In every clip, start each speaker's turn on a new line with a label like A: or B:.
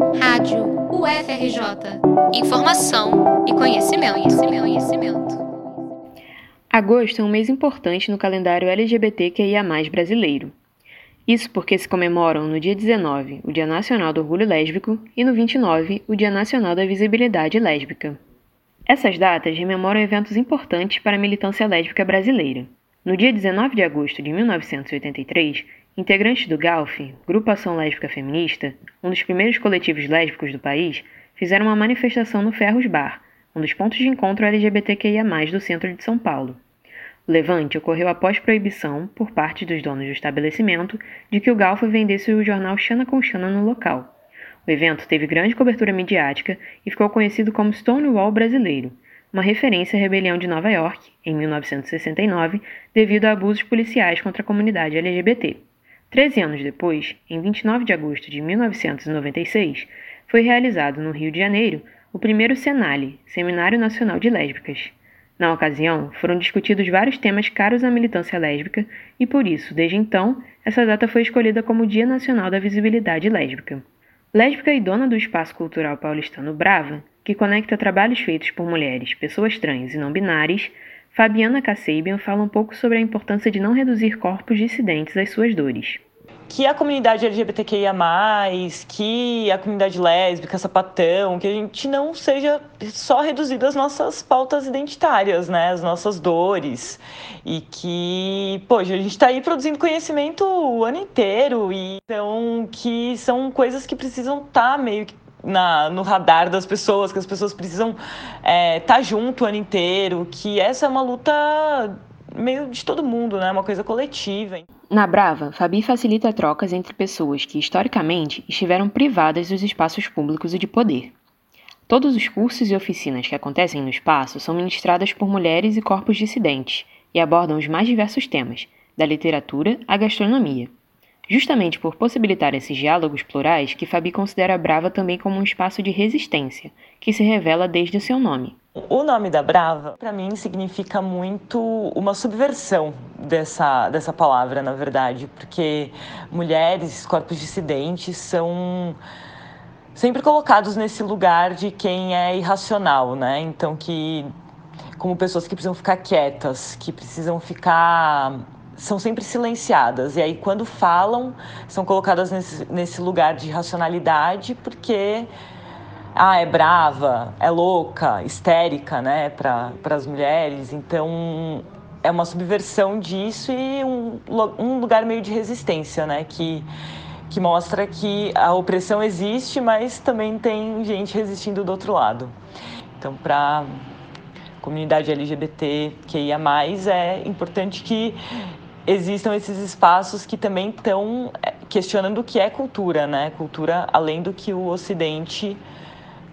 A: Rádio UFRJ. Informação e conhecimento, conhecimento, conhecimento.
B: Agosto é um mês importante no calendário LGBTQIA+ brasileiro. Isso porque se comemoram no dia 19 o Dia Nacional do Orgulho Lésbico e no 29 o Dia Nacional da Visibilidade Lésbica. Essas datas rememoram eventos importantes para a militância lésbica brasileira. No dia 19 de agosto de 1983, integrantes do GALF, Grupo Ação Lésbica Feminista, um dos primeiros coletivos lésbicos do país, fizeram uma manifestação no Ferros Bar, um dos pontos de encontro LGBTQIA+, do centro de São Paulo. O levante ocorreu após proibição, por parte dos donos do estabelecimento, de que o Galf vendesse o jornal Xana com Xana no local. O evento teve grande cobertura midiática e ficou conhecido como Stonewall Brasileiro, uma referência à rebelião de Nova York, em 1969, devido a abusos policiais contra a comunidade LGBT. Treze anos depois, em 29 de agosto de 1996, foi realizado no Rio de Janeiro o primeiro Senale, Seminário Nacional de Lésbicas. Na ocasião, foram discutidos vários temas caros à militância lésbica e, por isso, desde então, essa data foi escolhida como Dia Nacional da Visibilidade Lésbica. Lésbica e dona do espaço cultural paulistano Brava, que conecta trabalhos feitos por mulheres, pessoas trans e não binárias, Fabiana Kasabian fala um pouco sobre a importância de não reduzir corpos dissidentes às suas dores.
C: Que a comunidade LGBTQIA+, que a comunidade lésbica, sapatão, que a gente não seja só reduzido às nossas pautas identitárias, né, as nossas dores, e que, poxa, a gente está aí produzindo conhecimento o ano inteiro, e então que são coisas que precisam estar tá meio que na, no radar das pessoas, que as pessoas precisam estar é, tá junto o ano inteiro, que essa é uma luta meio de todo mundo, né? Uma coisa coletiva.
B: Na Brava, Fabi facilita trocas entre pessoas que, historicamente, estiveram privadas dos espaços públicos e de poder. Todos os cursos e oficinas que acontecem no espaço são ministradas por mulheres e corpos dissidentes e abordam os mais diversos temas, da literatura à gastronomia. Justamente por possibilitar esses diálogos plurais que Fabi considera a Brava também como um espaço de resistência, que se revela desde o seu nome.
C: O nome da Brava, para mim, significa muito uma subversão dessa, dessa palavra, na verdade, porque mulheres, corpos dissidentes são sempre colocados nesse lugar de quem é irracional, né? Então, que como pessoas que precisam ficar quietas, que precisam ficar são sempre silenciadas. E aí, quando falam, são colocadas nesse, nesse lugar de racionalidade, porque ah, é brava, é louca, histérica, né, para as mulheres. Então, é uma subversão disso e um, um lugar meio de resistência, né, que, que mostra que a opressão existe, mas também tem gente resistindo do outro lado. Então, para comunidade LGBT que ia mais é importante que existam esses espaços que também estão é, questionando o que é cultura, né? Cultura além do que o Ocidente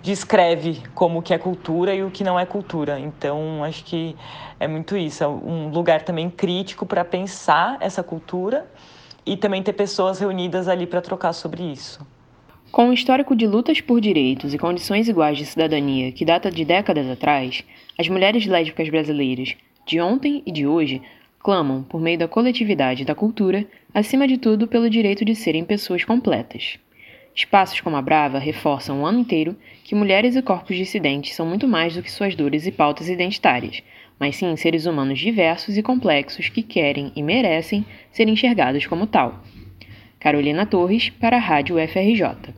C: descreve como que é cultura e o que não é cultura. Então, acho que é muito isso, é um lugar também crítico para pensar essa cultura e também ter pessoas reunidas ali para trocar sobre isso.
B: Com um histórico de lutas por direitos e condições iguais de cidadania que data de décadas atrás, as mulheres lésbicas brasileiras, de ontem e de hoje, clamam, por meio da coletividade da cultura, acima de tudo pelo direito de serem pessoas completas. Espaços como a Brava reforçam o ano inteiro que mulheres e corpos dissidentes são muito mais do que suas dores e pautas identitárias, mas sim seres humanos diversos e complexos que querem e merecem ser enxergados como tal. Carolina Torres, para a Rádio FRJ.